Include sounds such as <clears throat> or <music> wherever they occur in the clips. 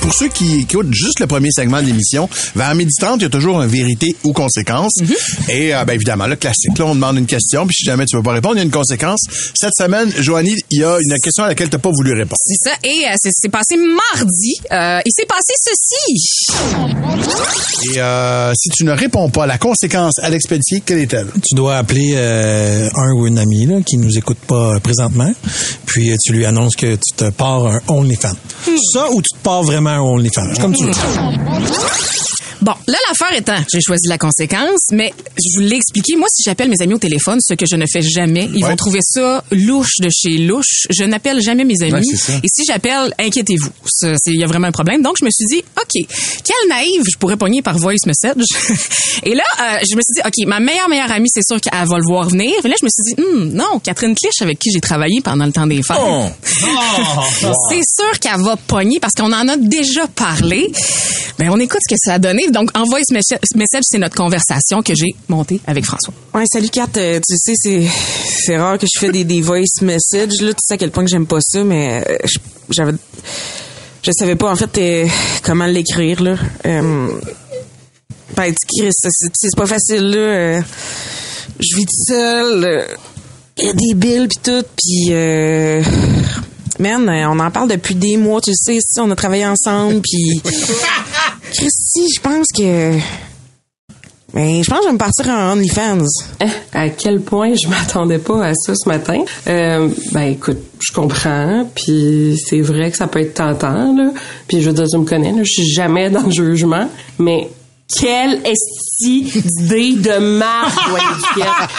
Pour ceux qui écoutent juste le premier segment de l'émission, vers midi 30, il y a toujours un vérité ou conséquence. Et euh, ben, évidemment, le classique. Là, on demande une question, puis si jamais tu veux pas répondre, il y a une conséquence. Cette semaine, Joanie, il y a une question à laquelle tu n'as pas voulu répondre. C'est ça. Et euh, c'est c'est passé mardi. Euh, il s'est passé ceci. Et euh, si tu ne réponds pas à la conséquence à l'expédier, quelle est-elle? Tu dois appeler euh, un ou une amie là, qui nous écoute pas euh, présentement, puis euh, tu lui annonces que tu te pars un OnlyFans. Ça ou tu te pars vraiment un OnlyFans, comme tu veux. Bon, là, l'affaire étant, j'ai choisi la conséquence, mais je vous l'ai expliqué. Moi, si j'appelle mes amis au téléphone, ce que je ne fais jamais, ils Ouais. vont trouver ça louche de chez louche. Je n'appelle jamais mes amis. Ouais, et si j'appelle, inquiétez-vous. Il y a vraiment un problème. Donc, je me suis dit, OK, quelle naïve, je pourrais pogner par voice message. <laughs> et là, euh, je me suis dit, OK, ma meilleure, meilleure amie, c'est sûr qu'elle va le voir venir. Et là, je me suis dit, Hum, non, Catherine Clich, avec qui j'ai travaillé pendant le temps des fêtes. <laughs> C'est sûr qu'elle va pogner parce qu'on en a déjà parlé. Ben, on écoute ce que ça a donné. Donc, en voice mes- message, c'est notre conversation que j'ai montée avec François. Ouais, salut Kat, Euh, tu sais c'est rare que je fais des, voice messages là, tu sais à quel point que j'aime pas ça mais euh, j'avais je savais pas en fait euh, comment l'écrire là. Euh, ben c'est pas facile là. je vis seule. Il y a des billes puis tout puis Man, euh, on en parle depuis des mois, tu sais, si on a travaillé ensemble, puis <laughs> Christy, je pense que ben, je pense que je vais me partir en OnlyFans. Eh, à quel point je m'attendais pas à ça ce matin? Euh, ben écoute, je comprends, puis c'est vrai que ça peut être tentant là. Puis je veux dire, tu me connais, là, je suis jamais dans le jugement, mais quelle esti d'idée de marque.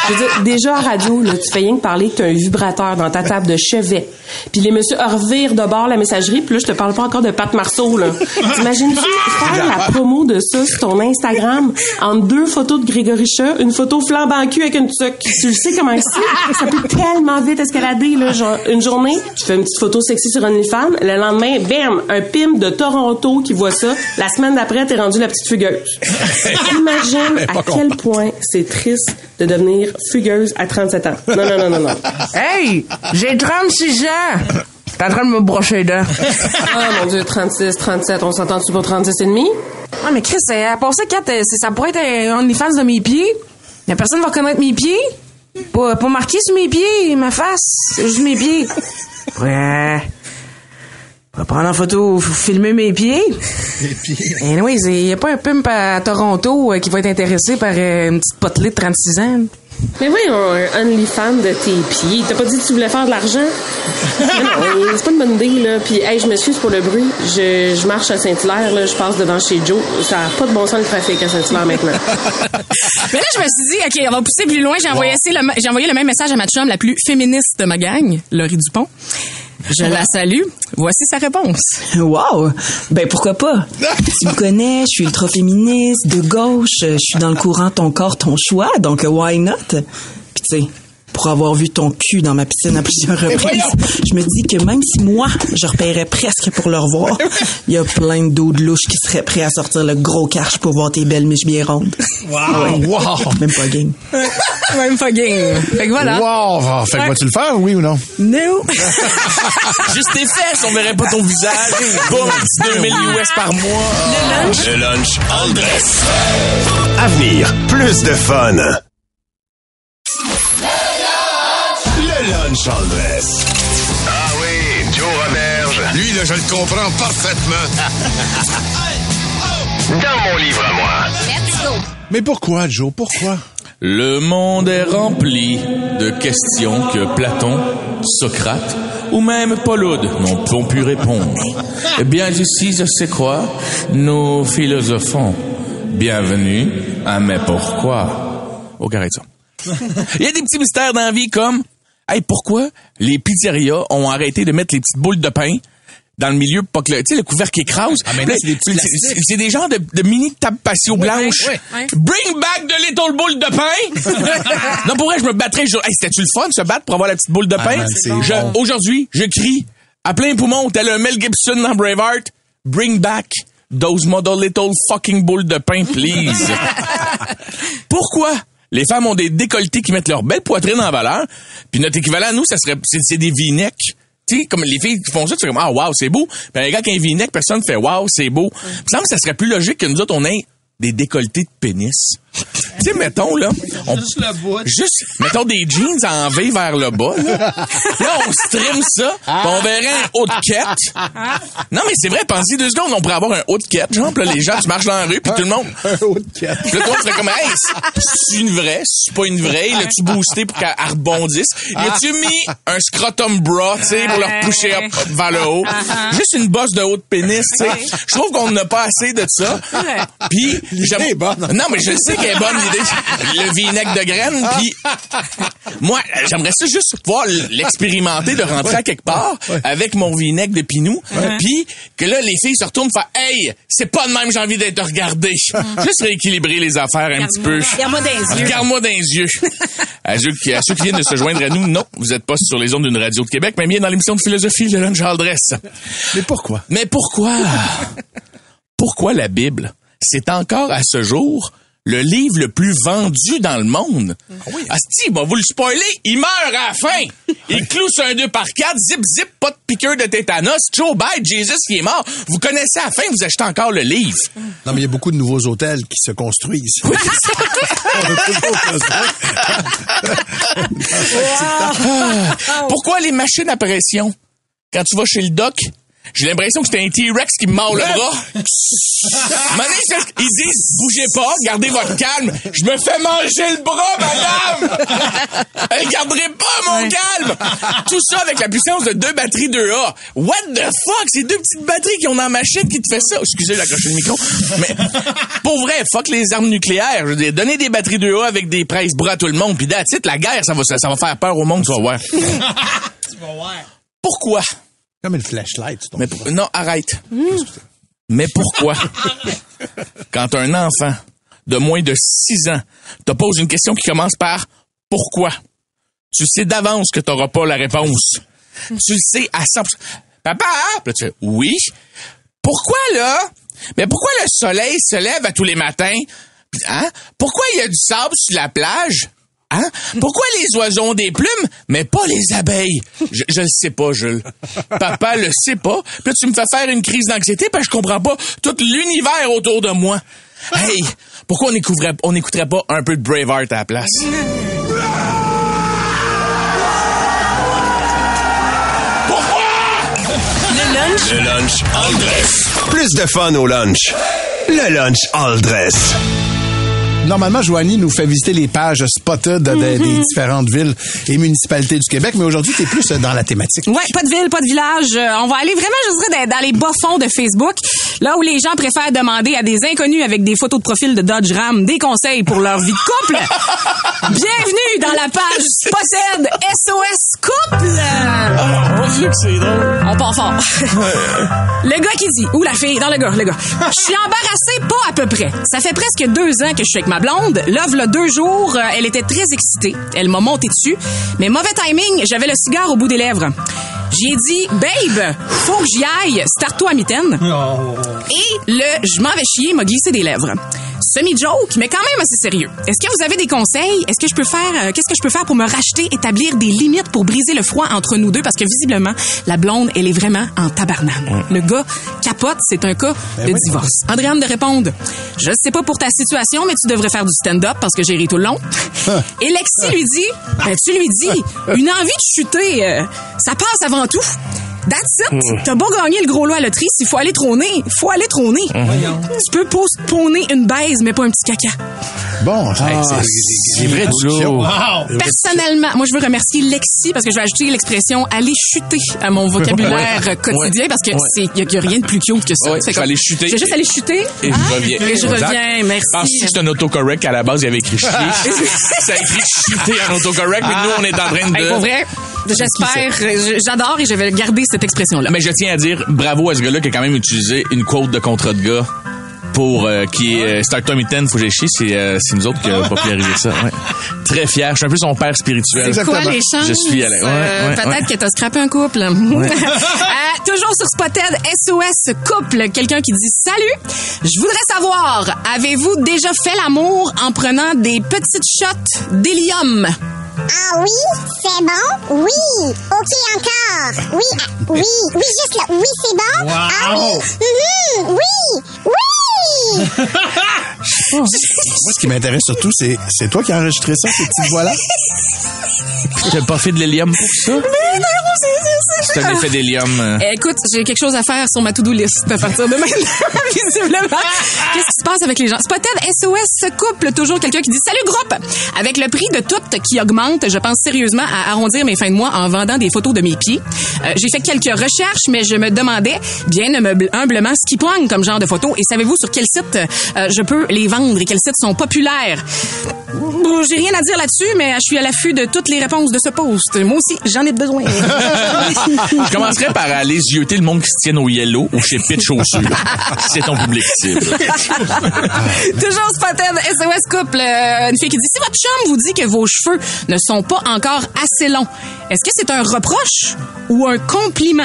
Je veux dire, déjà à radio, là, tu fais rien que parler que t'as un vibrateur dans ta table de chevet. Puis les messieurs revirent de bord la messagerie, puis là, je te parle pas encore de Pat Marceau, là. T'imagines-tu faire la promo de ça sur ton Instagram entre deux photos de Grégory Chat, une photo flambant cul avec une tuque? Tu le sais comment c'est? Ça peut tellement vite escalader, là. Genre, une journée, tu fais une petite photo sexy sur OnlyFans. Le lendemain, bam, un pim de Toronto qui voit ça. La semaine d'après, t'es rendu la petite fugueuse. <laughs> Imagine à quel point c'est triste de devenir fugueuse à 37 ans. Non, non, non, non, non. Hey, j'ai 36 ans. T'es en train de me brocher les dents. Ah, mon Dieu, 36, 37, on s'entend-tu pour 36 et demi? Ouais, mais Chris, à part ça, Kat, euh, c'est- ça pourrait être un OnlyFans de mes pieds. La personne va connaître mes pieds. Pas, pas marqué sur mes pieds, ma face. Juste mes pieds. Ouais. On va prendre en photo, filmer mes pieds. <laughs> Et oui, il y a pas un pimp à Toronto euh, qui va être intéressé par euh, une petite potelée de 36 ans. Mais voyons, un OnlyFans de tes pieds. T'as pas dit que tu voulais faire de l'argent? <laughs> Non, c'est pas une bonne idée, là. Puis, hey, je m'excuse pour le bruit. Je, je marche à Saint-Hilaire, là. Je passe devant chez Joe. Ça a pas de bon sens le trafic à Saint-Hilaire maintenant. <laughs> Mais là, je me suis dit, OK, on va pousser plus loin. J'ai envoyé, le, j'ai envoyé le même message à ma chum, la plus féministe de ma gang, Laurie Dupont. Je la salue. Voici sa réponse. Wow! Ben pourquoi pas? tu me connais, je suis ultra féministe, de gauche, je suis dans le courant ton corps, ton choix, donc why not? Puis tu sais, pour avoir vu ton cul dans ma piscine à plusieurs reprises, je me dis que même si moi, je repaierais presque pour le revoir, il y a plein de dos de louches qui seraient prêts à sortir le gros cache pour voir tes belles miches bien rondes. Wow! Wow! Même pas game. Même pas game. Fait que voilà. Wow! Fait que vas-tu le faire, oui ou non? No! <laughs> Juste tes fesses, on verrait pas ton visage. <laughs> Boum, un petit 2000 US par mois. Le lunch? En dress. À venir, plus de fun. Ah oui, Joe Roberge. Lui, là, je le comprends parfaitement. Dans mon livre à moi. Mais pourquoi, Joe? Pourquoi? Le monde est rempli de questions que Platon, Socrate ou même Paulude n'ont pu répondre. Eh bien, ici, je sais quoi, nous philosophons. Bienvenue à Mais pourquoi? OK, arrête ça. Il y a des petits mystères dans la vie comme, hey, pourquoi les pizzerias ont arrêté de mettre les petites boules de pain dans le milieu pour pas que le, tu sais, le couvercle écrase? Ah, c'est des petits c'est- plastiques. c'est des genres de, de mini tables patio blanches. ouais, ouais. Bring back the little boule de pain. <laughs> non, pour vrai, je me battrais. Je, hey, c'était-tu le fun, se battre pour avoir la petite boule de Ah, pain? bon. Aujourd'hui, je crie à plein poumon, tel un Mel Gibson dans Braveheart, bring back those mother little fucking boules de pain, please. <laughs> Pourquoi? Les femmes ont des décolletés qui mettent leur belle poitrine en valeur, puis notre équivalent à nous, ça serait, c'est, c'est des v-necks. Tu sais, comme les filles qui font ça, tu fais comme, ah, wow, c'est beau. Ben, les gars qui ont un v-neck, personne fait, wow, c'est beau. Semble que ça serait plus logique que nous autres, on ait des décolletés de pénis. Tu sais, mettons, là. on- Juste le bout. Juste, mettons des jeans en V vers le bas, là. Là, on stream ça, pis on verrait un haut de quête. Non, mais c'est vrai, pensez deux secondes, on pourrait avoir un haut de quête, genre, pis là, les gens, tu marches dans la rue, puis tout le monde. Un haut de quête. Puis là, toi, tu serais comme, hey, c'est une vraie, c'est pas une vraie, l'as-tu boosté pour qu'elle elle rebondisse? Y a-tu mis un scrotum bra, tu sais, pour leur pousser up vers le haut? Juste une bosse de haut de pénis, tu sais. Je trouve qu'on n'a pas assez de ça. Puis, j'aime-. Non, mais je sais qu'elle est bonne, l'idée. Le vinaigre de graines, puis moi, j'aimerais ça juste pouvoir l'expérimenter, de rentrer à quelque part avec mon vinaigre de pinou, puis que là, les filles se retournent faire « Hey, c'est pas de même j'ai envie d'être regardé. Juste rééquilibrer les affaires un petit peu. Regarde-moi dans les yeux. Regarde-moi dans les yeux. à, ceux qui, à ceux qui viennent de se joindre à nous, non, vous n'êtes pas sur les ondes d'une radio de Québec, mais bien dans l'émission de philosophie, le lunch Aldress. Mais pourquoi? Mais pourquoi? pourquoi la Bible? C'est encore à ce jour le livre le plus vendu dans le monde. Asti, va vous le spoiler, il meurt à la fin. <laughs> Il cloue sur un 2 par 4 zip zip, pas de piqûre de tétanos, Joe Biden, Jesus qui est mort. Vous connaissez à la fin, vous achetez encore le livre. Non, mais il y a beaucoup de nouveaux hôtels qui se construisent. Construire. <laughs> <laughs> Pourquoi les machines à pression? Quand tu vas chez le doc, j'ai l'impression que c'est un T-Rex qui me mord le bras. <laughs> C'est- ils disent, bougez pas, gardez votre calme. Je me fais manger le bras, madame! <laughs> Elle garderait pas mon calme! Tout ça avec la puissance de deux batteries 2A. What the fuck? C'est deux petites batteries qui ont dans ma machine qui te fait ça. Excusez, l'accrocher le micro. Mais, pour vrai, fuck les armes nucléaires. Je veux dire, donner des batteries 2A avec des price bras à tout le monde. Puis that's it, la guerre, ça va, ça, ça va faire peur au monde, tu vas voir. <laughs> Pourquoi? Comme une flashlight, tu tombes Mais pour- non, arrête. Mais pourquoi? <laughs> Quand un enfant de moins de 6 ans te pose une question qui commence par pourquoi? Tu sais d'avance que tu n'auras pas la réponse. <laughs> Tu le sais à 100%. Papa, Puis là, tu fais oui. Pourquoi là? Mais pourquoi le soleil se lève à tous les matins? Hein? Pourquoi il y a du sable sur la plage? Hein? Pourquoi les oiseaux ont des plumes, mais pas les abeilles? Je, je le sais pas, Jules. Papa le sait pas. Puis là, tu me fais faire une crise d'anxiété parce que je comprends pas tout l'univers autour de moi. Hey, pourquoi on écouterait, on écouterait pas un peu de Braveheart à la place? Le lunch? Le lunch Aldress. Plus de fun au lunch. Le lunch Aldress. Normalement, Joanie nous fait visiter les pages spotted de- Mhm. des différentes villes et municipalités du Québec, mais aujourd'hui, tu es plus dans la thématique. Ouais, pas de ville, pas de village. Euh, on va aller vraiment, je dirais, dans, dans les bas fonds de Facebook, là où les gens préfèrent demander à des inconnus avec des photos de profil de Dodge Ram des conseils pour leur vie de couple. <laughs> Bienvenue dans la page Possède SOS Couple. On part fort. le gars qui dit, ou la fille, dans le gars, le gars. Je suis embarrassée pas à peu près. Ça fait presque deux ans que je suis avec ma blonde. Là, v'là deux jours, euh, elle était très excitée. Elle m'a monté dessus. Mais mauvais timing, j'avais le cigare au bout des lèvres. J'ai dit, babe, faut que j'y aille, start-toi à mitaine. Et le je m'en vais chier m'a glissé des lèvres. Semi-joke, mais quand même assez sérieux. Est-ce que vous avez des conseils? Est-ce que je peux faire, euh, qu'est-ce que je peux faire pour me racheter, établir des limites pour briser le froid entre nous deux? Parce que visiblement, la blonde, elle est vraiment en tabarnane. Le gars capote, c'est un cas de divorce. Andréane de répondre, je sais pas pour ta situation, mais tu devrais faire du stand-up parce que j'ai ri tout le long. <laughs> Et Lexi lui dit, ben, tu lui dis, une envie de chuter, euh, ça passe avant tout. That's it. T'as beau gagner le gros lot à la loterie, s'il faut aller trôner, faut aller trôner. Tu peux postponer une baise, mais pas un petit caca. Bon, Hey, ah, c'est- vrai du lot. Personnellement, moi, je veux remercier Lexi parce que je vais ajouter l'expression aller chuter à mon vocabulaire <laughs> Ouais. quotidien parce que Ouais. c'est, y a, y a rien de plus cute que ça. Ouais, C'est je vais aller chuter. Je vais juste aller chuter. Et je Ah, reviens. Et je Exact. reviens, merci. Penses-tu que c'est un autocorrect à la base, il y avait écrit chier? <laughs> ça a écrit chuter en autocorrect, mais nous, on est en train de. Hey, pour vrai, j'espère, je- j'adore et je vais garder cette expression-là. Mais je tiens à dire bravo à ce gars-là qui a quand même utilisé une quote de contrat de gars pour euh, qui est euh, Start Tommy 10, faut que j'ai chier, c'est euh, c'est nous autres qui a popularisé ça. Ouais. Très fier, je suis un peu son père spirituel. C'est quoi les chances? Je suis allé. Ouais, Euh, ouais, Peut-être que t'as scrappé un couple. <laughs> Toujours sur Spotted, SOS couple, quelqu'un qui dit Salut, je voudrais savoir, avez-vous déjà fait l'amour en prenant des petites shots d'hélium? Ah oui, c'est bon? Oui. OK, encore. Oui, ah, oui, oui, juste là. Oui, c'est bon? Wow. Ah oui. Mhm, oui, oui. <laughs> Moi, ce qui m'intéresse surtout, c'est, c'est toi qui as enregistré ça, ces petites voix-là? <laughs> T'as pas fait de l'hélium pour ça? C'est un effet d'hélium. euh. Eh, Écoute, j'ai quelque chose à faire sur ma to-do list à partir de maintenant, <laughs> visiblement. Qu'est-ce qui se passe avec les gens? Spotted SOS couple, toujours quelqu'un qui dit Salut groupe! Avec le prix de tout qui augmente, je pense sérieusement à arrondir mes fins de mois en vendant des photos de mes pieds. Euh, j'ai fait quelques recherches, mais je me demandais bien humble- humblement ce qui pogne comme genre de photos. Et savez-vous sur quel site euh, je peux les vendre et quels sites sont populaires? Bon, J'ai rien à dire là-dessus, mais je suis à l'affût de toutes les réponses de ce post. Moi aussi, j'en ai besoin. <laughs> Je commencerais par aller zioter le monde qui se tienne au yellow ou chez Pitch Chaussures. C'est ton public cible. <laughs> Toujours Spotted, SOS Couple. euh, une fille qui dit, si votre chum vous dit que vos cheveux ne sont pas encore assez longs, est-ce que c'est un reproche ou un compliment?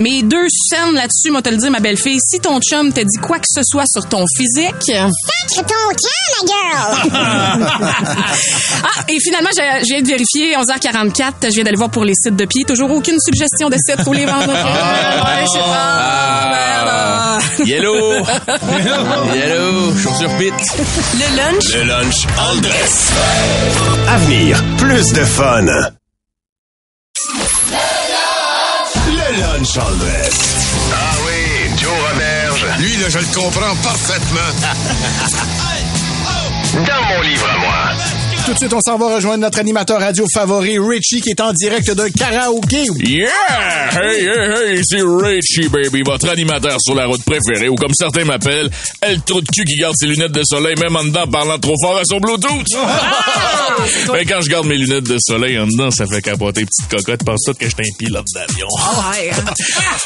Mes deux scènes là-dessus, moi te le dire, ma belle-fille, si ton chum te dit quoi que ce soit sur ton physique... Sacre ton camp, ma girl. <laughs> ah, et finalement, je, je viens de vérifier, 11h44, je viens d'aller voir pour les sites de pied. Toujours aucune suggestion de site pour les vendre. <laughs> Ouais, je sais pas. Merde. Yellow! <laughs> Yellow! Chaussures Pit. Le lunch Le lunch en dress. Avenir, plus de fun. Dress. Ah oui, Joe Roberge. Lui, là, je le comprends parfaitement. <laughs> Dans mon livre à moi. Tout de suite, on s'en va rejoindre notre animateur radio favori, Richie, qui est en direct d'un karaoké. Yeah! Hey, hey, hey, c'est Richie, baby, votre animateur sur la route préférée, ou comme certains m'appellent, elle trou de cul qui garde ses lunettes de soleil, même en dedans, parlant trop fort à son Bluetooth. Mais <laughs> quand je garde mes lunettes de soleil en dedans, ça fait capoter petite cocotte. Pense tout que je suis un pilote d'avion. Ouais. <laughs>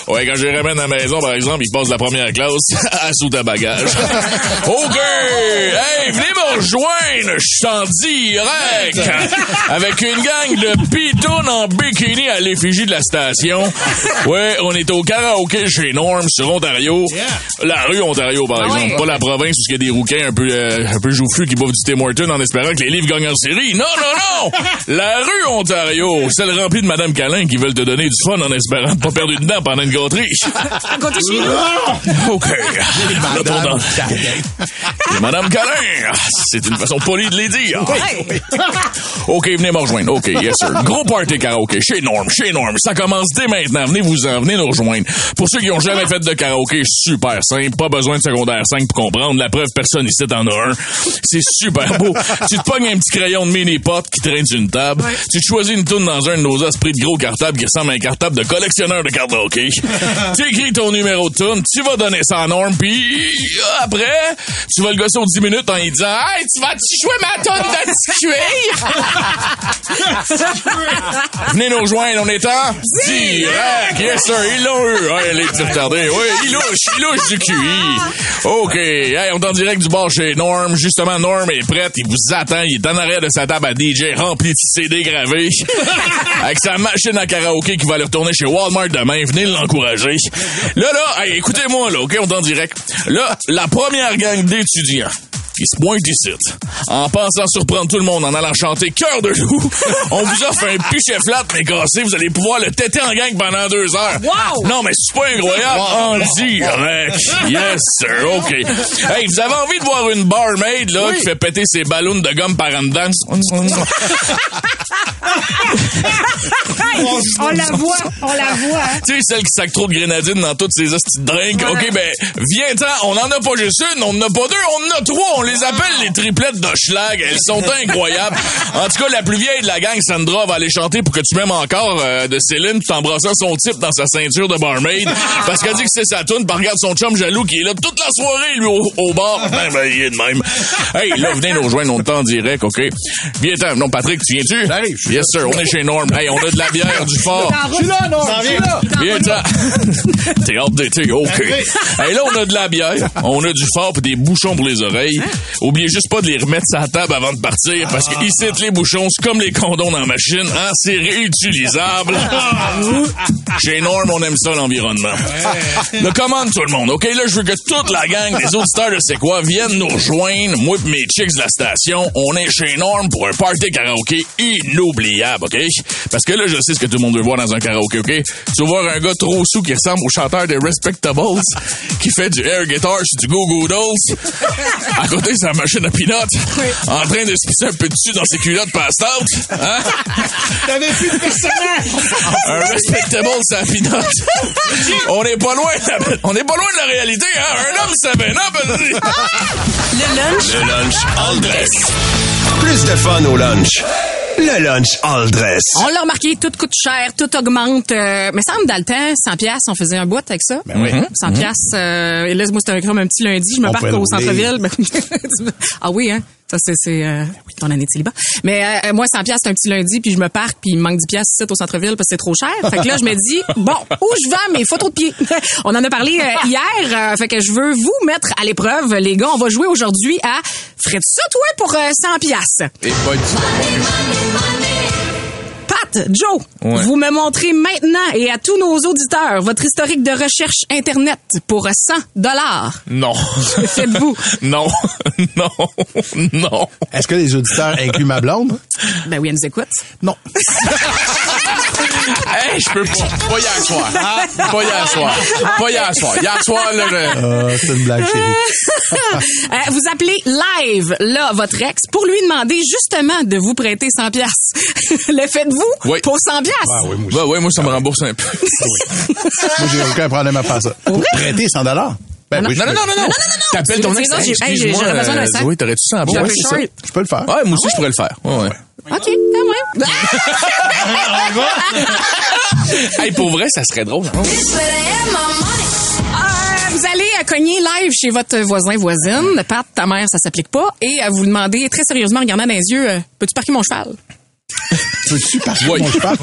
Ouais, quand je les ramène à la maison, par exemple, ils passent de la première classe <laughs> à sous à bagage. OK! Hey, venez me rejoindre! Je suis en direct! <laughs> Avec une gang de pitounes en bikini à l'effigie de la station. <laughs> Ouais, on est au karaoké chez Norm sur Ontario. La rue Ontario, par exemple. ouais. Pas la province où il y a des rouquins un peu, euh, un peu joufflus qui boivent du Tim Horton en espérant que les livres gagnent en série. Non, non, non! <laughs> La rue Ontario, celle remplie de Madame Calin qui veulent te donner du fun en espérant pas perdre une dent pendant une gâterie. À côté chez nous. OK. Madame Calin, c'est une façon polie de les dire. <laughs> OK, venez me rejoindre. OK, yes sir. Gros party karaoké chez Norm, chez Norm. Ça commence dès maintenant. Venez vous en, venez nous rejoindre. Pour ceux qui ont jamais fait de karaoké, super simple. Pas besoin de secondaire 5 pour comprendre. La preuve, personne ici t'en a un. C'est super beau. tu te pognes un petit crayon de mini-pot qui traîne sur une table. Tu te choisis une toune dans un de nos esprits de gros cartables qui ressemble à un cartable de collectionneur de karaoké. <laughs> tu écris ton numéro de tune, tu vas donner ça à Norm, puis après, tu vas le gosser aux 10 minutes en lui disant « Hey, tu vas-tu jouer ma tonne de petit cuir? » Venez nous rejoindre, on est en direct. Yes, sir, ils l'ont eu. Ouais, les petits retardés. Oui, ils louchent, ils louchent du QI. OK. Hey, on est en direct du bar chez Norm. Justement, Norm est prête. Il vous attend. Il est en arrière de sa table à DJ remplie de CD gravés. <laughs> Avec sa machine à karaoké qui va aller retourner chez Walmart demain. Venez l'encourager. Là, là, hey, écoutez-moi, là, OK? On est en direct. Là, la première gang d'étudiants qui se pointe ici. En pensant surprendre tout le monde en allant chanter Cœur de loup, <laughs> on vous offre un pichet flat mais cassé. Vous allez pouvoir le têter en gang pendant deux heures. Wow! Non, mais c'est pas incroyable. En direct. <laughs> Yes, sir. OK. Hey, vous avez envie de voir une barmaid, là, qui fait péter ses ballons de gomme par en dedans? <laughs> on la voit, on la voit. hein. Tu sais, celle qui sac trop de grenadine dans toutes ses hosties de drinks. OK, ben, viens-t'en. On en a pas juste une, on en a pas deux, on en a trois. On les appelle les triplettes d'Oschlag. Elles sont incroyables. <laughs> En tout cas, la plus vieille de la gang, Sandra, va aller chanter pour que tu m'aimes encore euh, de Céline tout en brassant son type dans sa ceinture de barmaid. <laughs> Parce qu'elle dit que c'est sa toune, puis regarde son chum jaloux qui est là toute la soirée, lui, au, au bar. <laughs> Ben, ben, il est de même. Hey, là, venez nous rejoindre, on en direct, OK? Viens-t'en. Non, Patrick, tu viens-tu? J'arrive, Yes, sir. On est chez Norm. Hey, on a de la bière, du fort. Je suis là, non, je suis là. T'es hâte d'été, OK. Hey, là, on a de la bière, on a du fort pis des bouchons pour les oreilles. Oubliez juste pas de les remettre sur la table avant de partir, parce que ici, les bouchons, c'est comme les condoms dans la machine, hein, c'est réutilisable. <laughs> Chez Norm, on aime ça, l'environnement. Le commande tout le monde, OK? Là, je veux que toute la gang des auditeurs de C'est quoi viennent nous rejoindre, moi pis mes chicks de la station. On est chez Norm pour un party karaoké inoubliable, OK? Parce que là, je sais ce que tout le monde veut voir dans un karaoké, OK? Tu veux voir un gars trop sous qui ressemble au chanteur des Respectables, qui fait du air guitar sur du Goo Goo Dolls. À côté, c'est la machine à peanut. En train de se pisser un peu dessus dans ses culottes out. Hein? <laughs> T'avais plus de personnage. <laughs> Un respectable, c'est la peanut. On n'est pas loin, de- on n'est pas loin de la réalité, hein? Un homme, ça ben Le lunch Le lunch all dress. Plus de fun au lunch. Le lunch all dress. On l'a remarqué, tout coûte cher, tout augmente. Euh, mais ça me dans le temps, 100 pièces, on faisait un bout avec ça. Ben oui. 100 pièces. euh, et là, moi, c'était comme un petit lundi, je me On parque au le centre-ville. Ben, <laughs> ah oui, hein? Ça, c'est, c'est euh, ton année de célibat. Mais euh, moi, 100 pièces, c'est un petit lundi, puis je me parque, puis il me manque 10 pièces ici au centre-ville parce que c'est trop cher. Fait que là, je me dis, <laughs> bon, où je vais mes photos de pied? <laughs> on en a parlé euh, hier, euh, fait que je veux vous mettre à l'épreuve, les gars. On va jouer aujourd'hui à Ferais-tu ça, toi, pour euh, 100 pièces? Et pas Joe, Ouais. vous me montrez maintenant et à tous nos auditeurs votre historique de recherche Internet pour 100 dollars. Non. Faites-vous? <laughs> non. <laughs> non. Non. Est-ce que les auditeurs incluent ma blonde? Ben oui, elle nous écoute. Non. <laughs> Hey, je peux pas. Pas hier soir. Pas hier soir. Pas hier soir. Hier soir, là, je- Euh, c'est une blague, chérie. Euh, vous appelez live, là, votre ex, pour lui demander justement de vous prêter 100 piastres. Le faites-vous Oui. pour 100 piastres? Ah oui, moi aussi. Ouais, ouais, moi, ça me rembourse un peu. Moi, j'ai aucun problème à faire ça. Pour prêter 100 dollars. Ben non, oui, je Non, non, peux- non, non, non. T'appelles ton ex. non, Hey, j'ai- besoin d'un euh, sac. Zoé, t'aurais-tu ça en ça. Je peux le faire. Ouais, moi aussi, je pourrais le faire. Ouais, ouais. OK, quand même. <laughs> Hey, pour vrai, ça serait drôle. hein? Euh, vous allez euh, cogner live chez votre voisin, voisine. Pat, ta mère, ça s'applique pas. Et euh, vous demandez très sérieusement, en regardant dans les yeux, euh, peux-tu parquer mon cheval? Peux-tu Oui. mon cheval?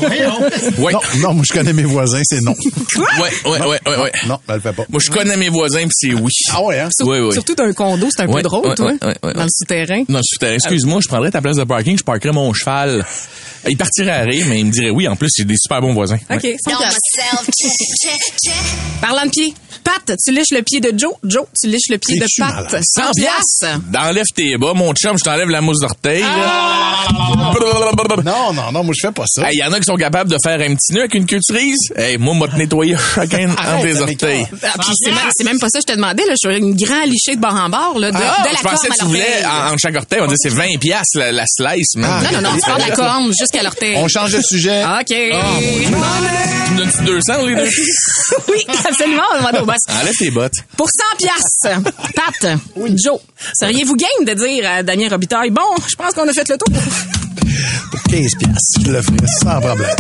Ouais. Non, non, moi, je connais mes voisins, c'est non. Ouais, ouais, ouais, ouais, ouais. Non, elle le fait pas. Moi, je connais mes voisins, pis c'est oui. Ah ouais, hein? Sur-. Surtout d'un condo, c'est un Ouais, peu drôle, toi, ouais, ouais, ouais, dans le souterrain. Non. Excuse-moi, je prendrais ta place de parking, je parquerais mon cheval. Il partirait à rire, mais il me dirait oui. En plus, c'est des super bons voisins. OK, Ouais. 100 piastres. Parlant de pied, Pat, tu liches le pied de Joe. Joe, tu liches le pied de Pat. malade? 100 piastres. Enlève tes bas, mon chum, je t'enlève la mousse d'orteil. Ah! Non, non, non, moi, je fais pas ça. Hey, y en a qui sont capables de faire un petit nœud avec une cerise. Hey, moi, moi, te nettoyer chacun <laughs> entre les orteils. Ah, c'est même, pas ça que je te demandais, là. Je suis une grande lichée de bord en bord, là, de, Ah, de la je pensais que tu voulais, en, entre chaque orteil, on dit c'est 20 piastres la, la slice. Ah. Non, non, non, tu pars de la corne jusqu'à l'orteil. On change de sujet. <laughs> OK. Tu me donnes 200, les deux? <laughs> oui, absolument, on au boss. Enlève tes bottes. Pour 100 piastres, Pat, Joe, seriez-vous game de dire à Damien Robitaille, bon, je pense qu'on a fait le tour? Pour 15 piastres, je le ferai sans problème.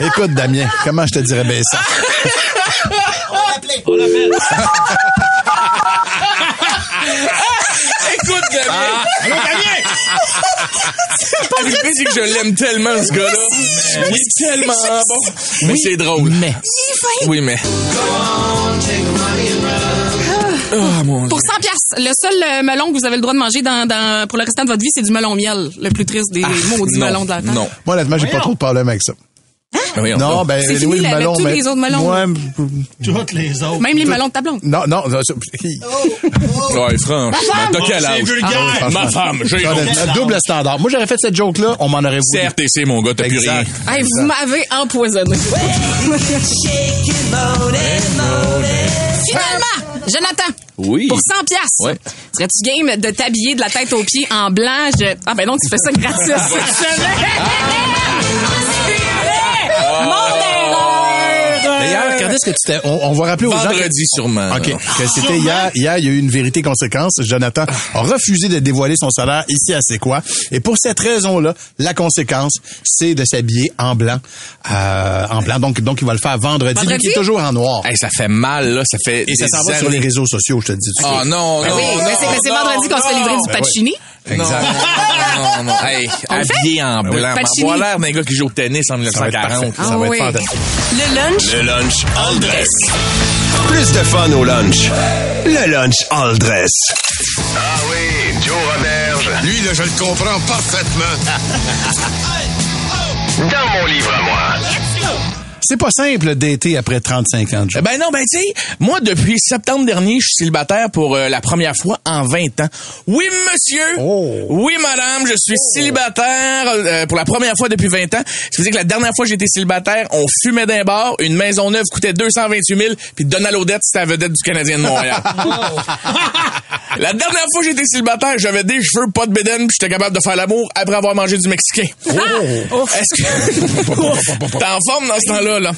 Écoute, Damien, comment je te dirais bien ça? <laughs> Écoute, Damien! Allô, Damien! Le pire, c'est que je l'aime tellement, ce gars-là. Il est tellement bon. Mais c'est drôle. Mais. Oui, mais. Ah, mon Pour 100 piastres, le seul euh, melon que vous avez le droit de manger dans, dans- pour le restant de votre vie, c'est du melon miel, le plus triste des maudits non, melons de la terre. Non. Moi, honnêtement, j'ai pas trop de problème avec ça. Voyons Non, ben, C'est oui, fini, le là, avec melon, tous mais- les autres melons. Moi, Toutes les autres. Même les melons de ta blonde. non, non, non, ça- Ouais, franchement. T'as quel âge? vulgaire. Ah, Ma femme, j'ai double standard. Moi, j'aurais fait cette joke-là, on m'en aurait voulu. CRTC, mon gars, t'as plus rien. Hey, vous m'avez empoisonné. Finalement, Jonathan, Oui. Pour 100 pièces. Ouais. Serais-tu game de t'habiller de la tête aux pieds en blanc? Je- Ah ben donc, tu fais ça gratis <laughs> quand est-ce que tu t'es... On, on va rappeler aux gens... que- Vendredi, sûrement. OK. Que c'était hier. Hier, il y a eu une vérité conséquence. Jonathan a refusé de dévoiler son salaire ici à C'est quoi. Et pour cette raison-là, la conséquence, c'est de s'habiller en blanc. Euh, en blanc. Donc, donc, il va le faire vendredi. Vendredi? Lui qui est toujours en noir. Hey, ça fait mal, là. Ça fait Et ça s'en va sur les réseaux sociaux, je te dis. de Oh non, Ben non, oui, non, mais c'est vendredi qu'on se fait livrer du Ben ouais. pacini. Exact. Non, non, non. Hey, habillé en blanc. M'avoir l'air d'un gars qui joue au tennis en Ça va être parfait. 1940. Ça Ah va être oui. fantastique. Le lunch? Le lunch all dress. Plus de fun au lunch. Le lunch all dress. Ah oui, Joe Roberge. Lui, là, je le comprends parfaitement. <laughs> Dans mon livre à moi. C'est pas simple d'été après 35 ans de jeu. Ben non, ben tu sais, moi depuis septembre dernier, je suis célibataire pour euh, la première fois en 20 ans. Oui, monsieur. Oh. Oui, madame, je suis célibataire euh, pour la première fois depuis 20 ans. Ça veut dire que la dernière fois que j'étais célibataire, on fumait d'un bar, une maison neuve coûtait 228 000, puis Donald Odette, c'était la vedette du Canadien de Montréal. <laughs> la dernière fois que j'étais célibataire, j'avais des cheveux, pas de bédaine, puis j'étais capable de faire l'amour après avoir mangé du Mexicain. Est-ce que... <laughs> T'es en forme dans ce temps-là, là?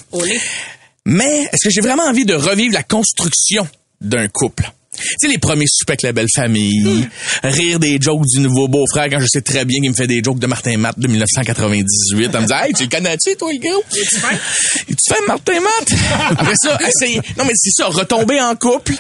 Mais est-ce que j'ai vraiment envie de revivre la construction d'un couple? Tu sais, les premiers soupers avec la belle famille, rire des jokes du nouveau beau-frère quand je sais très bien qu'il me fait des jokes de Martin Matt de 1998. Elle me dit, hey, tu le connais-tu, toi, le fin? Es-tu fin, Martin Matt? <laughs> Après ça, essayer. Non, mais c'est ça, retomber en couple.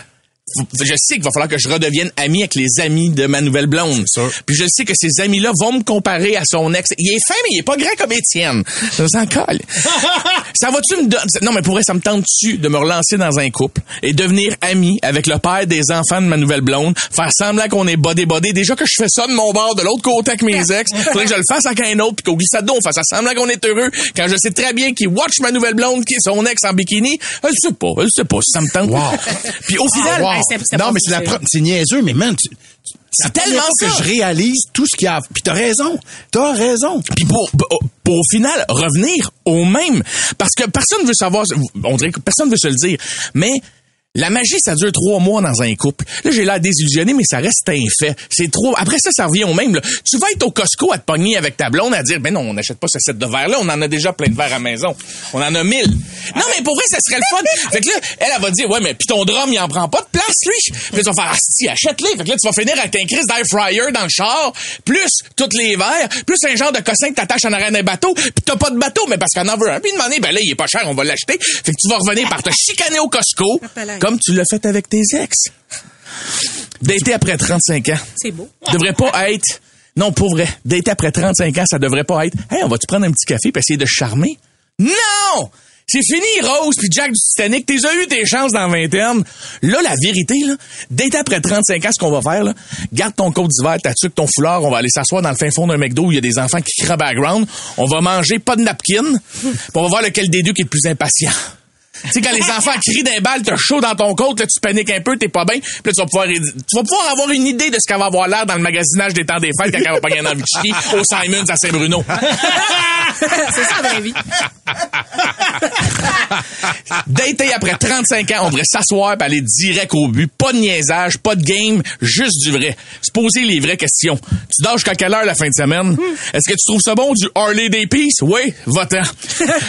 Je sais qu'il va falloir que je redevienne ami avec les amis de ma nouvelle blonde. Puis je sais que ces amis-là vont me comparer à son ex. Il est fin, mais il est pas grand comme Étienne. Ça s'en colle. <laughs> ça va-tu me donner... Non, mais pour vrai, ça me tente-tu de me relancer dans un couple et devenir ami avec le père des enfants de ma nouvelle blonde, faire semblant qu'on est bodé-bodé. Déjà que je fais ça de mon bord, de l'autre côté avec mes ex, <laughs> faudrait que je le fasse avec un autre, puis qu'au glissade d'eau, on fasse semblant qu'on est heureux, quand je sais très bien qu'il watch ma nouvelle blonde, qui est son ex en bikini. Elle sait pas, elle sait pas si ça me tente. puis au final... Wow. C'est- non, mais c'est la c'est niaiseux, mais man, tu- tu- C'est tellement que je réalise tout ce qu'il y a. Puis t'as raison. T'as raison. Puis pour, pour, pour, au final revenir au même. Parce que personne veut savoir, on dirait que personne veut se le dire. Mais la magie, ça dure trois mois dans un couple. Là, j'ai l'air désillusionné, mais ça reste un fait. C'est trop. Après ça, ça revient au même. là. Tu vas être au Costco à te pogner avec ta blonde à dire, ben non, on n'achète pas ce set de verre-là, on en a déjà plein de verres à la maison. On en a mille. Non, mais pour vrai, ça serait le fun. <laughs> Fait que là, elle, elle va dire, ouais, mais puis ton drum, il en prend pas de place, lui. Puis là, tu vas faire, ah, si, achète-les. Fait que là, tu vas finir avec un crise d'air fryer dans le char, plus toutes les verres, plus un genre de cossin que t'attaches en arrière d'un bateau, puis t'as pas de bateau, mais parce qu'on en veut un. Puis demander, ben là, il est pas cher, on va l'acheter. Fait que tu vas revenir par te chicaner au Costco, comme tu l'as fait avec tes ex. D'été après 35 ans. C'est beau. Devrait pas être. Non, pour vrai. D'été après 35 ans, ça devrait pas être. Hey, on va-tu prendre un petit café pour essayer de charmer? Non! C'est fini, Rose puis Jack du Titanic. T'es eu tes chances dans vingtaine. Là, la vérité, là, d'été après 35 ans, ce qu'on va faire, là, garde ton coat d'hiver, ta tuque, ton foulard, on va aller s'asseoir dans le fin fond d'un McDo où il y a des enfants qui crient en background. On va manger pas de napkin. puis on va voir lequel des deux qui est le plus impatient. Tu sais, quand les enfants crient d'un bal, t'as chaud dans ton côte, là, tu paniques un peu, t'es pas bien, puis là, tu vas pouvoir, tu vas pouvoir avoir une idée de ce qu'elle va avoir l'air dans le magasinage des temps des fêtes quand elle va pogner un envie de chier au Simons à Saint-Bruno. <laughs> c'est ça, la vraie vie. D'été après 35 ans, on devrait s'asseoir et aller direct au but. Pas de niaisage, pas de game, juste du vrai. Se poser les vraies questions. Tu dors jusqu'à quelle heure la fin de semaine? Est-ce que tu trouves ça bon du Harley Day Peace? Oui, va-t'en.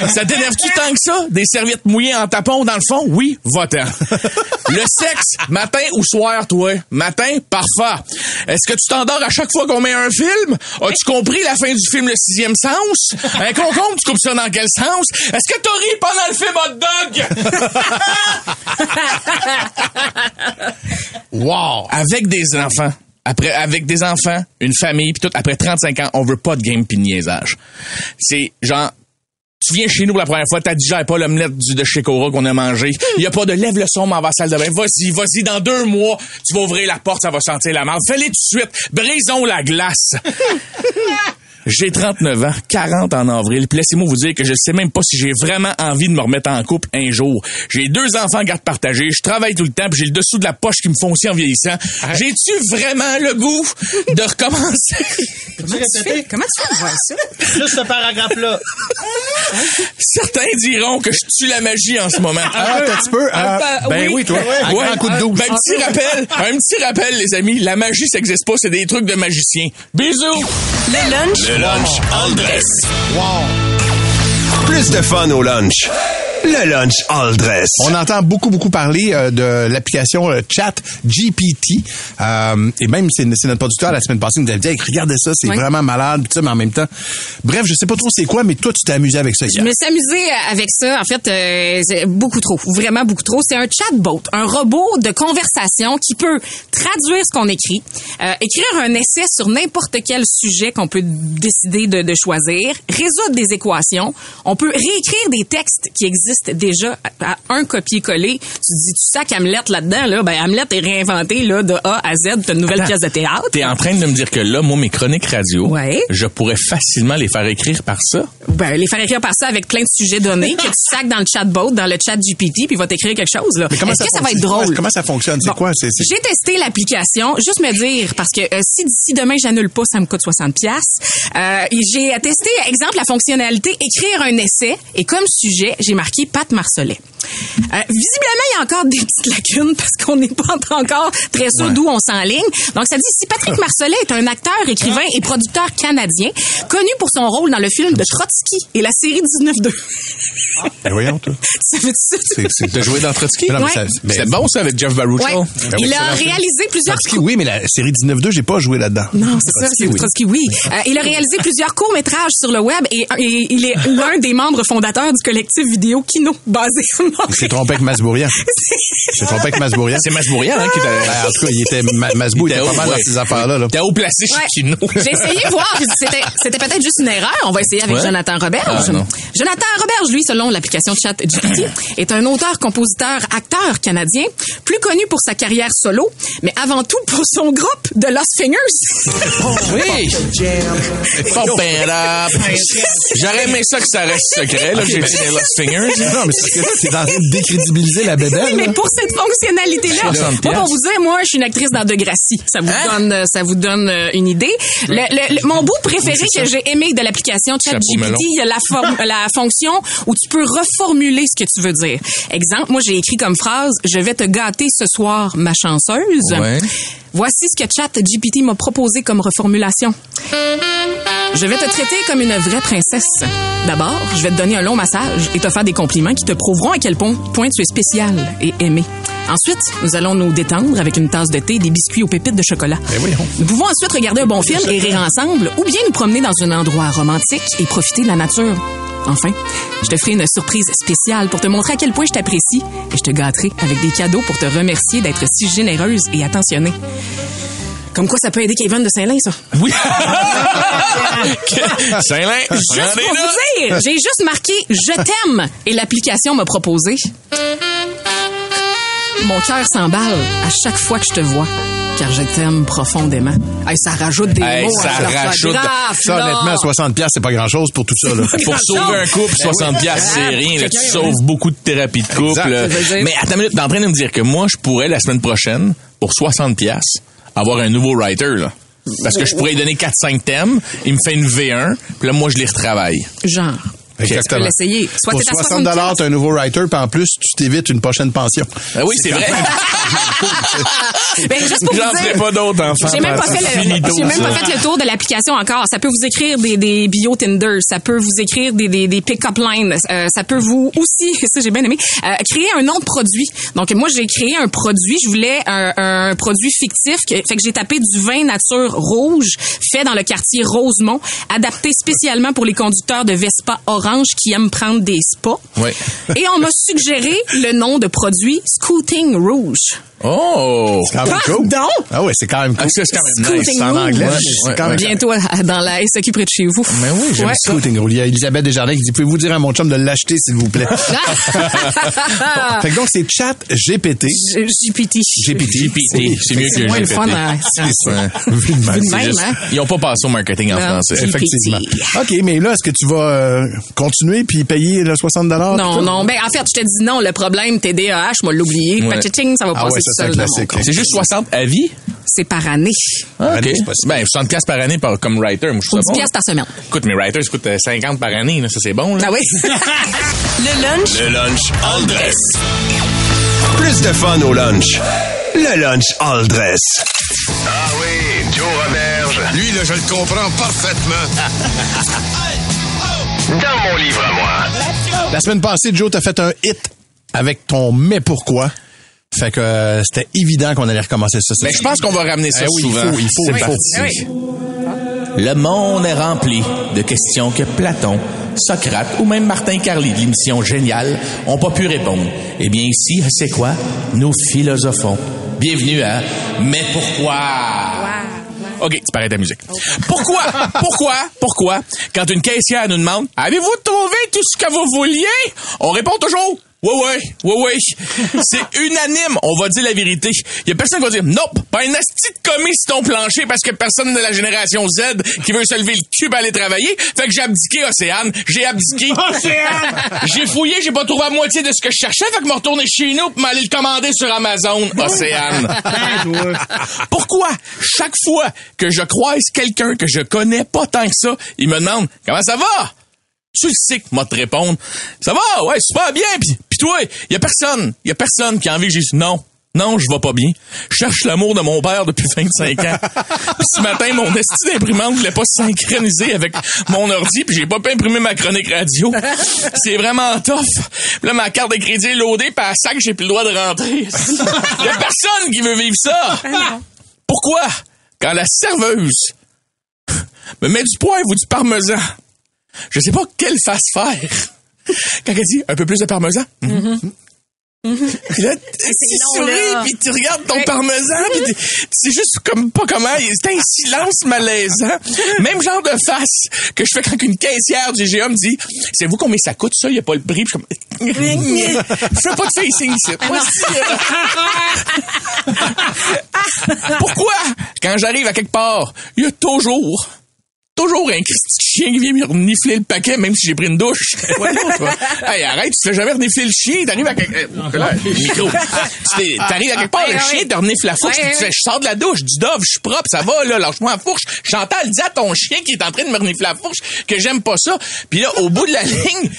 ça t'énerve-tu tant que ça? Des serviettes mouillées en tapon dans le fond? Oui, va-t'en. <laughs> Le sexe, matin ou soir, toi? Matin, parfait. Est-ce que tu t'endors à chaque fois qu'on met un film? As-tu compris la fin du film Le Sixième Sens? Un concombre, tu coupes ça dans quel sens? Est-ce que t'as ri pendant le film Hot Dog? <laughs> Wow! Avec des enfants. Après, avec des enfants, une famille, puis tout, après 35 ans, on veut pas de game de niaisage. C'est genre, tu viens chez nous la première fois, t'as digères pas l'omelette du, de chez Cora qu'on a mangé. Il y a pas de lève le son, m'en va à la salle de bain. Vas-y, vas-y, dans deux mois, tu vas ouvrir la porte, ça va sentir la marde. Fais-les tout de suite. Brisons la glace. <laughs> J'ai 39 ans, 40 en avril, puis laissez-moi vous dire que je sais même pas si j'ai vraiment envie de me remettre en couple un jour. J'ai deux enfants garde partagée, je travaille tout le temps, puis j'ai le dessous de la poche qui me font aussi en vieillissant. J'ai-tu vraiment le goût de recommencer? Comment tu fais? Comment tu fais pour voir ça? Juste ce paragraphe-là. <laughs> <laughs> Certains diront que je tue la magie en ce moment. Ah, un petit peu. Ah, ben oui, toi. Un Ouais. grand coup de douce. Ben, un petit rappel, un petit rappel, les amis. La magie, ça existe pas, c'est des trucs de magiciens. Bisous! Le lunch? Le lunch dress. Plus de fun au lunch. Le lunch all dress. On entend beaucoup, beaucoup parler euh, de l'application euh, Chat GPT. Euh, et même, c'est c'est notre producteur la semaine passée qui nous avait dit hey, regardez ça, c'est Oui. vraiment malade, tout ça, mais en même temps. Bref, je sais pas trop c'est quoi, mais toi, tu t'es amusé avec ça Je hier. me suis amusée avec ça. En fait, euh, c'est beaucoup trop. Vraiment beaucoup trop. C'est un chatbot, un robot de conversation qui peut traduire ce qu'on écrit, euh, écrire un essai sur n'importe quel sujet qu'on peut décider de, de choisir, résoudre des équations. On peut réécrire des textes qui existent déjà à, un copier-coller. Tu te dis, tu sacs Hamlet là-dedans, là. Ben, Hamlet est réinventé, là, de A à Z. T'as une nouvelle Attends. pièce de théâtre. T'es en train de me dire que là, moi, mes chroniques radio, Ouais. je pourrais facilement les faire écrire par ça? Ben, les faire écrire par ça avec plein de sujets donnés que tu <laughs> sacs dans le chatbot, dans le chat GPT, puis il va t'écrire quelque chose. Là. Mais comment Est-ce que ça va fonctionne? être drôle? Comment ça fonctionne? C'est Bon. quoi? C'est, c'est- J'ai testé l'application, juste me dire, parce que euh, si d'ici demain j'annule pas, ça me coûte 60 pièces. j'ai testé, exemple, la fonctionnalité écrire un essai, et comme sujet, j'ai marqué Pat Marcelet. Euh, visiblement, il y a encore des petites lacunes <laughs> parce qu'on n'est pas encore très sûr d'où on s'enligne. Donc, ça dit si Patrick Marcelet est un acteur, écrivain et producteur canadien, connu pour son rôle dans le film de Trotsky et la série 19-2. Ben voyons, toi. <laughs> ça veut ça? T'as joué dans Trotsky? Ouais. C'était bon, ça, avec Jeff Baruchel? Ouais. Ben il a réalisé plusieurs Trotsky, oui, mais la série 19-2, j'ai pas joué là-dedans. Non, c'est ça, c'est oui. Trotsky, oui. Euh, il a réalisé plusieurs courts-métrages sur le web et, et il est l'un des membres fondateurs du collectif vidéo Kino, basé à Il Montréal. s'est trompé avec Masbourian. <laughs> Il s'est trompé avec Masbourian. C'est Masbourian, hein, qui t'a... Ben, en tout cas, il était, Ma- Masbou, il était pas mal dans ces affaires-là, là. T'es haut placé Kino. <laughs> J'ai essayé de voir, c'était, peut-être juste une erreur. On va essayer avec Ouais. Jonathan Roberge. Ah. Jonathan Roberge, lui, selon l'application Chat GPT, est un auteur, compositeur, acteur canadien, plus connu pour sa carrière solo, mais avant tout pour son groupe de Lost Fingers. Oui! <laughs> J'aurais aimé ça que ça reste secret, là, j'ai dit les Lost Fingers. <laughs> Non, mais c'est parce que t'es en train de décrédibiliser la bébelle. Oui, mais pour cette fonctionnalité-là, 60 moi, pour vous dire, moi, je suis une actrice dans Degrassi. Ça vous Hein? donne, ça vous donne euh, une idée. Le, le- le- mon bout préféré que j'ai aimé de l'application. ChatGPT, il y a la, forme- <laughs> la fonction où tu peux reformuler ce que tu veux dire. Exemple, moi, j'ai écrit comme phrase, je vais te gâter ce soir, ma chanceuse. Ouais. Voici ce que ChatGPT m'a proposé comme reformulation. Je vais te traiter comme une vraie princesse. D'abord, je vais te donner un long massage et te faire des compliments qui te prouveront à quel point, point tu es spécial et aimé. Ensuite, nous allons nous détendre avec une tasse de thé et des biscuits aux pépites de chocolat. Voyons. Nous pouvons ensuite regarder un bon film et rire ensemble ou bien nous promener dans un endroit romantique et profiter de la nature. Enfin, je te ferai une surprise spéciale pour te montrer à quel point je t'apprécie et je te gâterai avec des cadeaux pour te remercier d'être si généreuse et attentionnée. Comme quoi ça peut aider Kevin de Saint-Lin, ça. Oui! <laughs> <laughs> Saint-Lin! Juste pour là. vous dire, j'ai juste marqué je t'aime et l'application m'a proposé. Mon cœur s'emballe à chaque fois que je te vois. Car je t'aime profondément. Hey, ça rajoute des Hey, mots ça à rajoute- Ça, là. honnêtement, 60 piastres, c'est pas grand-chose pour tout ça, là. Pour sauver un couple, 60 piastres, c'est rien. Là, tu sauves beaucoup de thérapie de couple. Mais attends une minute, t'es en train de me dire que moi, je pourrais, la semaine prochaine, pour 60 piastres, avoir un nouveau writer, là. Parce que je pourrais donner 4-5 thèmes, il me fait une V1, puis là, moi, je les retravaille. Genre. Exactement. Tu peux l'essayer? Soit Pour t'es à 60 60 t'as un nouveau writer, puis en plus, tu t'évites une prochaine pension. Ah oui, c'est vrai. <laughs> Ben, juste pour J'en vous ferai dire, pas d'autres enfants. J'ai même pas fait le, Finito, j'ai même pas fait le tour de l'application encore. Ça peut vous écrire des, des bio Tinder, ça peut vous écrire des, des, des pick-up lines, euh, ça peut vous aussi, <laughs> ça j'ai bien aimé, euh, créer un nom de produit. Donc moi j'ai créé un produit, je voulais un, un produit fictif, que, fait que j'ai tapé du vin nature rouge fait dans le quartier Rosemont, adapté spécialement pour les conducteurs de Vespa orange qui aiment prendre des spas. Oui. Et on m'a suggéré le nom de produit Scooting Rouge. Oh! C'est quand même cool. Pardon? Ah ouais, c'est quand même cool. Ah, c'est quand même nice. C'est en anglais. Ouais, c'est ouais, quand même Bientôt à- dans la SAQ près de chez vous. Mais oui, j'aime. Scooting Rule. Il y a Elisabeth Desjardins qui dit Pouvez-vous dire à mon chum de l'acheter, s'il vous plaît? <laughs> fait que donc, c'est chat GPT. GPT. GPT. GPT, c'est mieux que C'est moins le GPT. fun. Vu de même. C'est hein? Ils ont pas passé au marketing en français. GPT. Effectivement. OK, mais là, est-ce que tu vas euh, continuer puis payer le 60 Non, non. Ben, en fait, je te dis non. Le problème, TDAH, moi, l'oublier. Ça va Ah passer ça, c'est seul un de mon classique. compte. C'est juste 60 à vie? C'est par année. Ah, OK. Ben, 60 piastres par année par, comme writer, moi, je trouve 10 ça bon. piastres par semaine. Écoute, mes writers coûtent euh, 50 par année, là. Ça, c'est bon, là. Ah oui? <laughs> Le lunch Le lunch all dress. Plus de fun au lunch. Le lunch all dress. Ah oui, Joe Roberge. Lui, là, je le comprends parfaitement. <laughs> Dans mon livre à moi. La semaine passée, Joe, t'as fait un hit avec ton Mais pourquoi. Fait que euh, c'était évident qu'on allait recommencer ça. Mais je pense qu'on va ramener ça Eh oui, souvent. il faut, il faut, C'est il faut. Eh oui. Le monde est rempli de questions que Platon, Socrate ou même Martin Carly de l'émission Géniale ont pas pu répondre. Eh bien ici, c'est quoi? Nous philosophons. Bienvenue à Mais pourquoi? OK, tu parais ta musique. Pourquoi? <laughs> Pourquoi? Pourquoi? Quand une caissière nous demande Avez-vous trouvé tout ce que vous vouliez? On répond toujours oui, oui, oui, oui. <laughs> C'est unanime. On va dire la vérité. Il y a personne qui va dire, nope, pas une asti de commis sur ton plancher parce que personne de la génération Z qui veut se lever le cul pour aller travailler. Fait que j'ai abdiqué Océane. J'ai abdiqué. <laughs> Océane! J'ai fouillé, j'ai pas trouvé la moitié de ce que je cherchais. Fait que me retourner chez nous pour m'aller le commander sur Amazon. Océane. <laughs> Pourquoi chaque fois que je croise quelqu'un que je connais pas tant que ça, il me demande comment ça va? Tu le sais que moi te répondre. Ça va, ouais, super bien. Puis, puis toi, il y a personne, il y a personne qui a envie que je dise non. Non, je vais pas bien. Je cherche l'amour de mon père depuis 25 ans. <laughs> Puis ce matin, mon esti d'imprimante voulait pas se synchroniser avec mon ordi, puis j'ai pas pu imprimer ma chronique radio. <laughs> C'est vraiment tough. Puis là, ma carte de crédit est loadée, puis à sac, j'ai plus le droit de rentrer. Il <laughs> y a personne qui veut vivre ça. Pourquoi? Quand la serveuse me met du poivre ou du parmesan, je sais pas quelle face faire. Quand elle dit un peu plus de parmesan. Puis là, <laughs> tu souris, puis tu regardes ton Ouais. parmesan, puis t'es- c'est juste comme pas comment, c'est un silence malaisant. Même genre de face que je fais quand une caissière du GA me dit, c'est vous combien ça coûte ça, il y a pas le prix, Puis je suis comme, je <laughs> fais pas de facing ici. Euh, <laughs> Pourquoi? Quand j'arrive à quelque part, il y a toujours, toujours un chien qui vient me renifler le paquet, même si j'ai pris une douche. Ouais, non, tu vois. <laughs> hey, arrête, tu fais jamais renifler le chien, t'arrives à quelque... le micro. <laughs> T'arrives à quelque part, Ouais, le ouais. chien te renifle la fourche, Ouais, tu ouais. fais, je sors de la douche, du dove, je suis propre, ça va, là, lâche-moi la fourche. Chantal, dis à ton chien qui est en train de me renifler la fourche que j'aime pas ça. Puis là, au bout de la <laughs> ligne,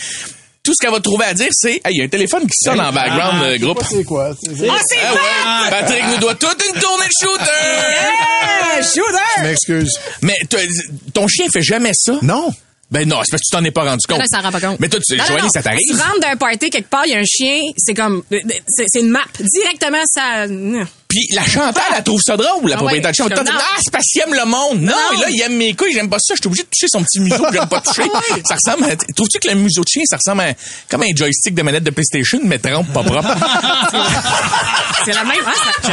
tout ce qu'elle va trouver à dire, c'est, hey, il y a un téléphone qui sonne en background, euh, groupe. C'est quoi? C'est- Ah, c'est Ah ouais, Patrick nous doit toute une tournée de shooter! Yeah! Je Shooter! m'excuse. Mais ton chien fait jamais ça? Non. Ben non, c'est parce que tu t'en es pas rendu compte. Là, ça rend pas compte. Mais toi, tu sais, Joanie, ça t'arrive? Tu rentres d'un party quelque part, il y a un chien, c'est comme, c'est c'est une map. Directement, ça. Puis la Chantal, elle trouve ça drôle, la Ah propriétaire de non. ah, c'est parce qu'il aime le monde. Non, là, il aime mes couilles, j'aime pas ça. Je suis obligé de toucher son petit museau que j'aime pas toucher. ça ressemble à, trouves-tu que le museau de chien, ça ressemble à, comme un joystick de manette de PlayStation, mais trempe pas propre? <laughs> C'est la même, hein,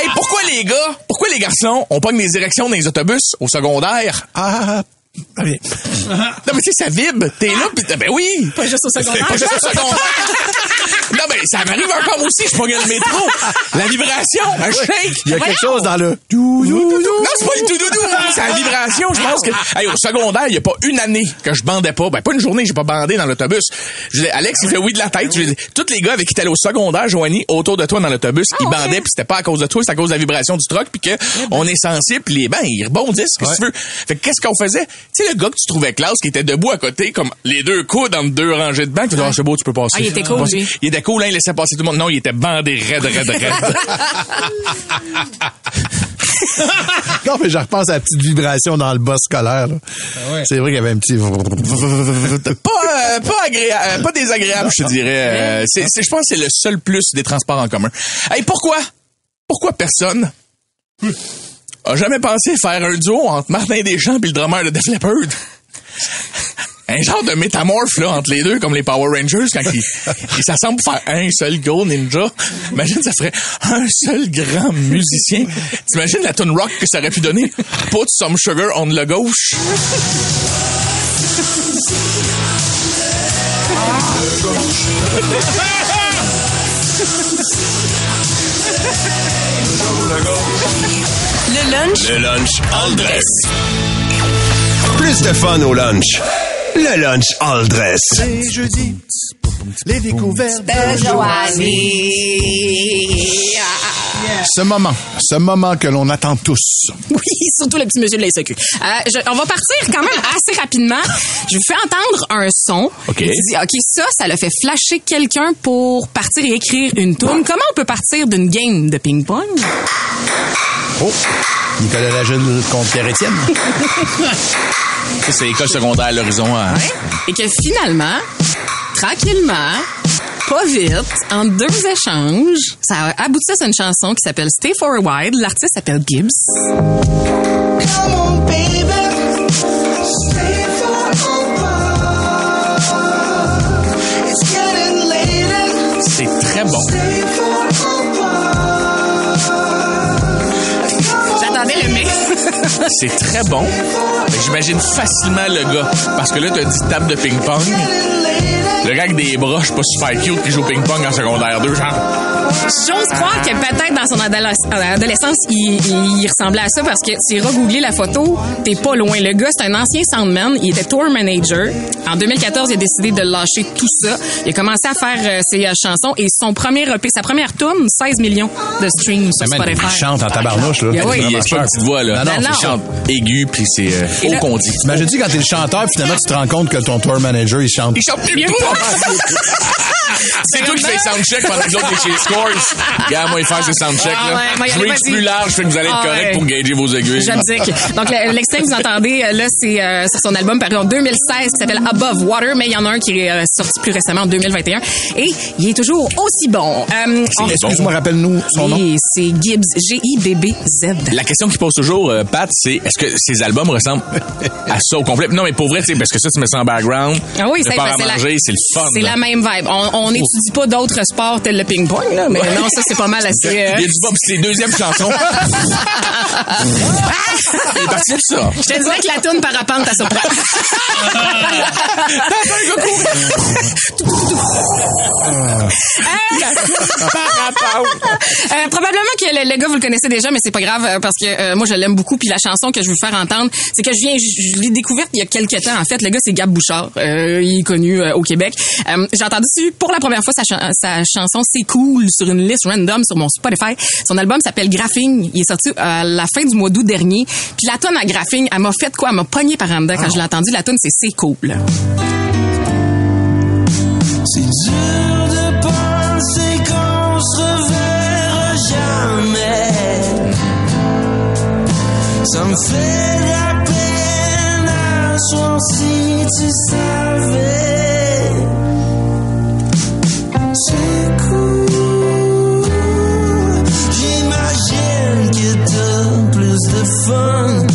hey, pourquoi les gars, pourquoi les garçons, on pogne des érections dans les autobus au secondaire? Ah. Non, mais tu sais, ça vibre. T'es là, pis, ben oui. Pas juste au secondaire. Pas juste au secondaire. non, mais ça m'arrive encore aussi. Je pogne le métro. La vibration, un shake. Il y a quelque chose dans le... Dou. Non, c'est pas le tout doudou. C'est la vibration. Je pense que, hey, au secondaire, il y a pas une année que je bandais pas. Ben, pas une journée, j'ai pas bandé dans l'autobus. Je dis, Alex, il fait oui de la tête. Je dis, tous les gars avec qui t'allais au secondaire, Joanie, autour de toi dans l'autobus, ils bandaient pis c'était pas à cause de toi, c'est à cause de la vibration du truck puis que on est sensible pis les bancs, ils rebondissent, qu'est-ce que tu veux? Fait que qu'est-ce qu'on faisait? Tu sais, le gars que tu trouvais classe qui était debout à côté, comme les deux coudes entre deux rangées de bancs, tu dis, ah, c'est beau, tu peux passer. Ah, il était cool, lui. Il était cool, hein, il laissait passer tout le monde. Non, il était bandé raide, raide, raide. <laughs> Non, mais je repense à la petite vibration dans le bas scolaire. là. C'est vrai qu'il y avait un petit... pas euh, pas agréable, pas désagréable, je te dirais. Euh, je pense que c'est le seul plus des transports en commun. Hey, pourquoi? Pourquoi personne? A jamais pensé faire un duo entre Martin Deschamps et le drummer de Def Leppard? <laughs> un genre de métamorphe là entre les deux comme les Power Rangers quand ils ils s'assemblent pour faire un seul gros ninja. Imagine ça ferait un seul grand musicien. T'imagines la tune rock que ça aurait pu donner? Put some sugar on le gauche. <laughs> <laughs> Le lunch? Le lunch all dress. Plus de fun au lunch. Le lunch all dress. C'est jeudi. Les découvertes de Ce moment, ce moment que l'on attend tous. Oui, surtout le petit monsieur de la SAQ. Euh, je- on va partir quand même assez rapidement. Je vous fais entendre un son. OK. Et tu dis, OK, ça, ça l'a fait flasher quelqu'un pour partir et écrire une tune. Comment on peut partir d'une game de ping-pong? Oh, Nicolas Lajeune contre Pierre-Étienne. <laughs> C'est l'école secondaire à l'horizon. hein. Et que finalement, tranquillement, pas vite, en deux échanges, ça a abouti à une chanson qui s'appelle Stay for a While. L'artiste s'appelle Gibbs. C'est très bon. C'est très bon. J'imagine facilement le gars. Parce que là, t'as dit table de ping-pong. Le gars avec des bras, je suis pas super cute qui joue au ping-pong en secondaire 2, genre. J'ose croire que peut-être dans son euh, adolescence, il, il- il ressemblait à ça parce que tu iras googler la photo, t'es pas loin. Le gars, c'est un ancien soundman. Il était tour manager. En 2014, il a décidé de lâcher tout ça. Il a commencé à faire euh, ses euh, chansons et son premier EP, sa première tune, 16 millions de streams sur Spotify. il chante en tabarnouche, là. Oui. Il a pas une petite voix, là. Non, non, Non, Il chante aigu, puis c'est euh, haut qu'on dit. T'imagines-tu quand t'es le chanteur, finalement, tu te rends compte que ton tour manager, il chante. Il chante plus tout <laughs> C'est toi qui fais les soundchecks pendant que l'autre est chez Scores. Regarde, moi, il fait ses soundchecks, Ah là. ouais, moi, y Je plus large, fait que vous allez être Ah correct ouais. pour gager vos aiguilles. J'abdique. <laughs> Donc, le- l'extrait que vous entendez, euh, là, c'est euh, sur son album paru en 2016 qui s'appelle Above Water, mais il y en a un qui est euh, sorti plus récemment en 2021. Et il est toujours aussi bon. Euh, on- Excuse-moi, rappelle-nous son nom. Oui, c'est Gibbs, G-I-B-B-Z. La question qui pose toujours, Pat, c'est est-ce que ces albums ressemblent à ça au complet? Non, mais pour vrai, parce que ça, tu mets ça en background. Ah oui, c'est manger, c'est le fun. C'est la même vibe. On n'étudie pas d'autres sports tels le ping-pong, mais non, ça, c'est pas mal assez... euh, Il y a du Bob, c'est les deuxièmes chansons. Il est parti de ça. Je te dirais que la toune parapente à surprend. <laughs> <laughs> Euh, probablement que le, gars vous le connaissez déjà, mais c'est pas grave euh, parce que euh, moi je l'aime beaucoup. Puis la chanson que je veux faire entendre, c'est que je viens, je, je l'ai découverte il y a quelques temps. En fait, le gars c'est Gab Bouchard, Euh, il est connu euh, au Québec. Euh, J'ai entendu pour la première fois sa, sa chanson C'est cool sur une liste random sur mon Spotify. Son album s'appelle Graphing. Il est sorti à la fin du mois d'août dernier. Puis la tonne à Graphing, elle m'a fait quoi? Elle m'a pogné par en dedans quand je l'ai entendu. La tonne c'est C'est cool. C'est dur Ça me fait de la peine à soir si tu savais. C'est cool. J'imagine que t'as plus de fun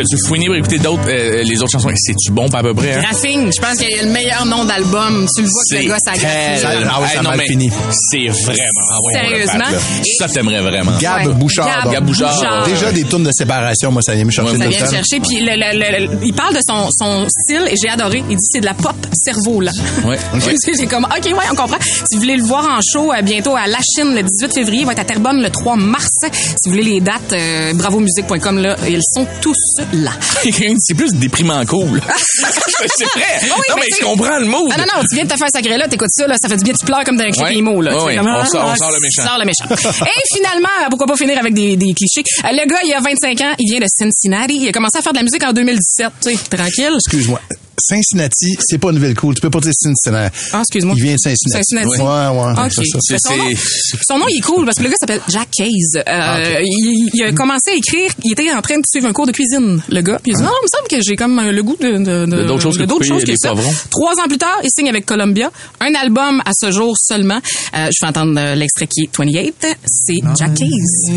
T'as-tu fouiné pour écouter d'autres, euh, les autres chansons? C'est-tu bon, pas à peu près? Hein? Graphing, je pense qu'il y a le meilleur nom d'album. Tu le vois que le gars ça graphine. tellement- Ah ouais, ça Hey, a non, mal mais fini. C'est vraiment. ah ouais, Sérieusement? Ça, t'aimerais vraiment. Gab Ouais. Bouchard. Gab Bouchard. Déjà des tournes de séparation, moi, ça vient me chercher Ça vient me chercher. Puis le, le- le- le- il parle de son, son style et j'ai adoré. Il dit c'est de la pop cerveau là. Ouais. <laughs> J'ai comme ok ouais on comprend. Si vous voulez le voir en show euh, bientôt à La Chine le 18 février, il va être à Terrebonne le 3 mars. Si vous voulez les dates, euh, bravomusique.com là, ils sont tous là. <laughs> c'est plus déprimant cool. <laughs> c'est vrai. Oui, non, mais, je comprends le mot. Ah non, non, tu viens de te faire sacrer là, t'écoutes ça, là, ça fait du bien, tu pleures comme dans un clip là. Comme, On ah, sort- on ah, sort le méchant. sort le méchant. <laughs> Et finalement, euh, pourquoi pas finir avec des, des clichés? Euh, Le gars, il a 25 ans, il vient de Cincinnati, il a commencé à faire de la musique en 2017, tu sais, tranquille. Excuse-moi. Cincinnati, c'est pas une ville cool. Tu peux pas dire Cincinnati. Ah, excuse-moi. Il vient de Cincinnati. Cincinnati. Ouais, ouais. Ok. c'est ça. Son nom, son nom, il est cool parce que le gars s'appelle Jack Case. Euh, Ah, il, il a commencé à écrire, il était en train de suivre un cours de cuisine, le gars. Puis il dit, non, il me semble que j'ai comme le goût de, de, De d'autres choses que d'autres couper choses que ça. poivrons. Trois ans plus tard, il signe avec Columbia. Un album à ce jour seulement. Euh, je vais entendre euh, l'extrait qui est 28. C'est Jack Case.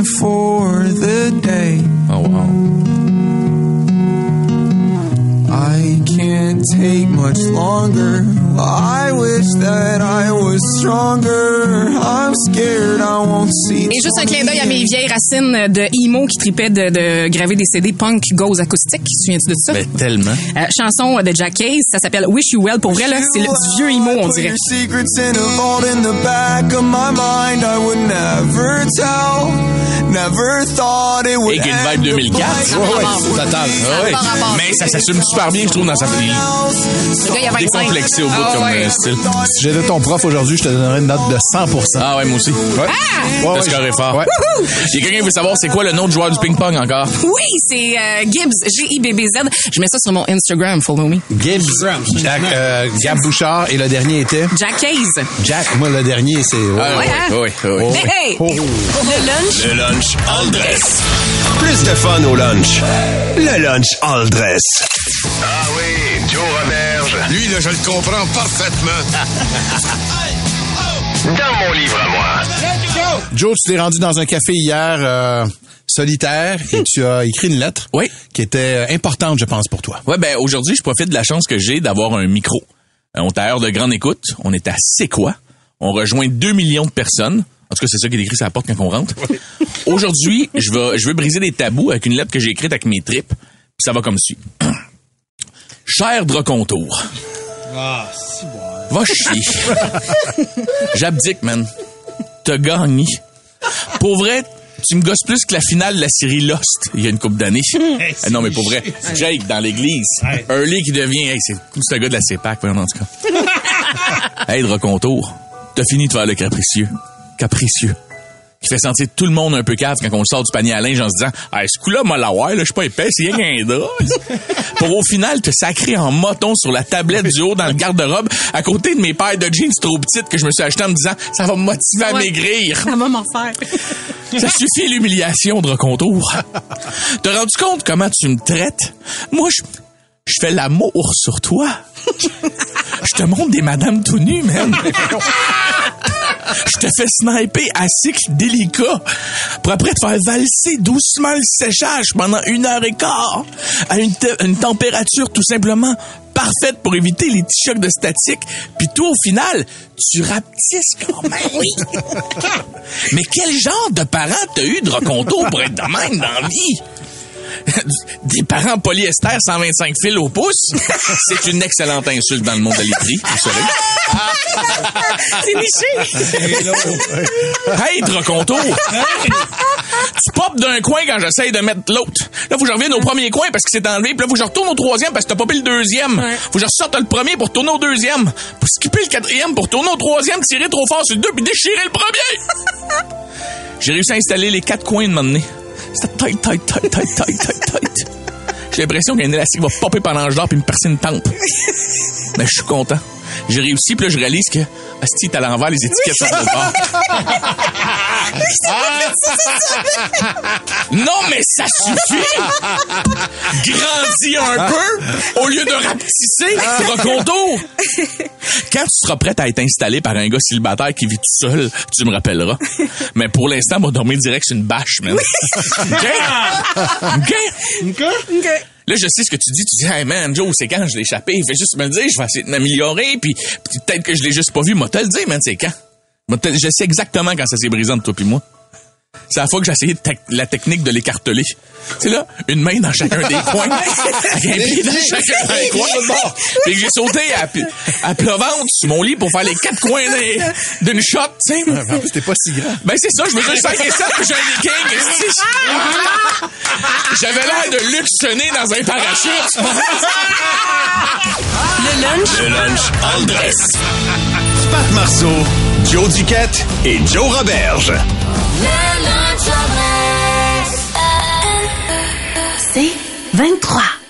for the day. Oh, wow. I can't take much longer. I wish that I was stronger. I'm scared I won't see. Et juste un clin d'œil à mes vieilles racines de emo qui tripaient de, de graver des CD punk gauze acoustique. Tu te souviens-tu de ça? Mais tellement. Euh, chanson de Jack Case, ça s'appelle Wish You Well. Pour vrai, là, c'est le du vieux emo, on dirait. Your secrets in a vault in the back of my mind. I would never tell. Never thought it would Et Good Vibe the 2004. place. Ouais, ouais, total. Ouais. Mais ça s'assume super bien, je trouve, dans sa Le gars, il a 25. Décomplexé au bout Ah, comme ouais. euh, style. Si j'étais ton prof aujourd'hui, je te donnerais une note de 100% Ah ouais, moi aussi. Ouais. Ah! Ouais, Le score est fort. Ouais. Il y a quelqu'un qui veut savoir c'est quoi le nom du joueur du ping-pong encore? Oui, c'est euh, Gibbs, G-I-B-B-Z. Je mets ça sur mon Instagram, follow me. Gibbs, Jack, euh, Gab Bouchard et le dernier était? Jack Case. Jack. Moi, le dernier, c'est. Ah, Ouais, hein? oui, oui, oui. Hey, hey! Oh. Le lunch? Le lunch all dress. Plus de fun au lunch. Le lunch all dress. Ah oui, Joe Roberge. Lui, là, je le comprends parfaitement. <laughs> Dans mon livre à moi. Joe, tu t'es rendu dans un café hier euh, solitaire et tu as écrit une lettre Oui. qui était euh, importante, je pense, pour toi. Ouais, ben aujourd'hui, je profite de la chance que j'ai d'avoir un micro. Euh, On est à heure de grande écoute. On est à C'est quoi? On rejoint 2 millions de personnes. En tout cas, c'est ça qui est écrit sur la porte quand on rentre. Aujourd'hui, je vais, je veux briser des tabous avec une lettre que j'ai écrite avec mes tripes. Puis ça va comme suit. <clears throat> Cher Dracontour. Ah, si bon. Va chier. <laughs> J'abdique, man. T'as gagné. Pour vrai, tu me gosses plus que la finale de la série Lost il y a une couple d'années. <laughs> Ah non, mais pour vrai, Jake dans l'église. Ouais. Early qui devient... Hey, c'est un gars de la CEPAC, voyons, en tout cas. <laughs> hey, Dracontour, t'as fini de faire le capricieux. Capricieux. Qui fait sentir tout le monde un peu cave quand on le sort du panier à linge en se disant « Hey, ce coup-là, moi, la ouais, là, je suis pas épais, c'est rien qu'un drap. » Pour au final te sacrer en moton sur la tablette du haut dans le garde-robe à côté de mes paires de jeans trop petites que je me suis acheté en me disant « Ça va me motiver à Ouais. maigrir. » Ça va m'en faire. Ça suffit l'humiliation de recontour. T'as rendu compte comment tu me traites? Moi, je, je fais l'amour sur toi. Je te montre des madames tout nues, man. <laughs> Je te fais sniper à cycle délicat pour après te faire valser doucement le séchage pendant une heure et quart à une, te- une température tout simplement parfaite pour éviter les petits chocs de statique. Puis toi, au final, tu rapetisses quand même. Oui. <laughs> Mais quel genre de parent t'as eu de recontour pour être de même dans la vie? <laughs> Des parents polyester 125 fils au pouce, <laughs> c'est une excellente insulte dans le monde de vous savez. <laughs> C'est niché. Hey, Dracontour! tu popes d'un coin quand j'essaye de mettre l'autre. Là, faut que je revienne au premier coin parce que c'est enlevé. Puis là, faut que je retourne au troisième parce que t'as popé le deuxième. Faut que je ressorte le premier pour tourner au deuxième. Pour skipper le quatrième, pour tourner au troisième, tirer trop fort sur le deux puis déchirer le premier. J'ai réussi à installer les quatre coins de m'emmener. C'était J'ai l'impression qu'un élastique va popper pendant le genre puis me percer une tempe. Mais je suis content. J'ai réussi, puis là, je réalise que, Asti, t'as l'envers, les étiquettes sont bord. Non, mais ça suffit! Grandis un peu au lieu de rapetisser, recontour. Quand tu seras prête à être installé par un gars célibataire qui vit tout seul, tu me rappelleras. Mais pour l'instant, on va dormir direct sur une bâche, man. OK? OK? Là, je sais ce que tu dis. Tu dis, hey man, Joe, c'est quand je l'ai échappé? Fais juste me le dire, je vais essayer de m'améliorer, puis, puis peut-être que je l'ai juste pas vu. Moi, te le dire, man, c'est quand? Je sais exactement quand ça s'est brisé entre toi puis moi. C'est la fois que j'ai essayé la technique de l'écarteler. C'est là, une main dans chacun des <laughs> coins, avec un pied dans chacun des coins. Puis j'ai sauté à, à sur mon lit pour faire les quatre coins d'une shot, tu sais. C'était pas si grand. Ben c'est ça, je me suis 5 et 7 puis j'ai un king. J'avais l'air de Luc Sonné dans un parachute. Le lunch Le lunch all dress. Pat Marceau, Joe Duquette et Joe Roberge. C'est 23.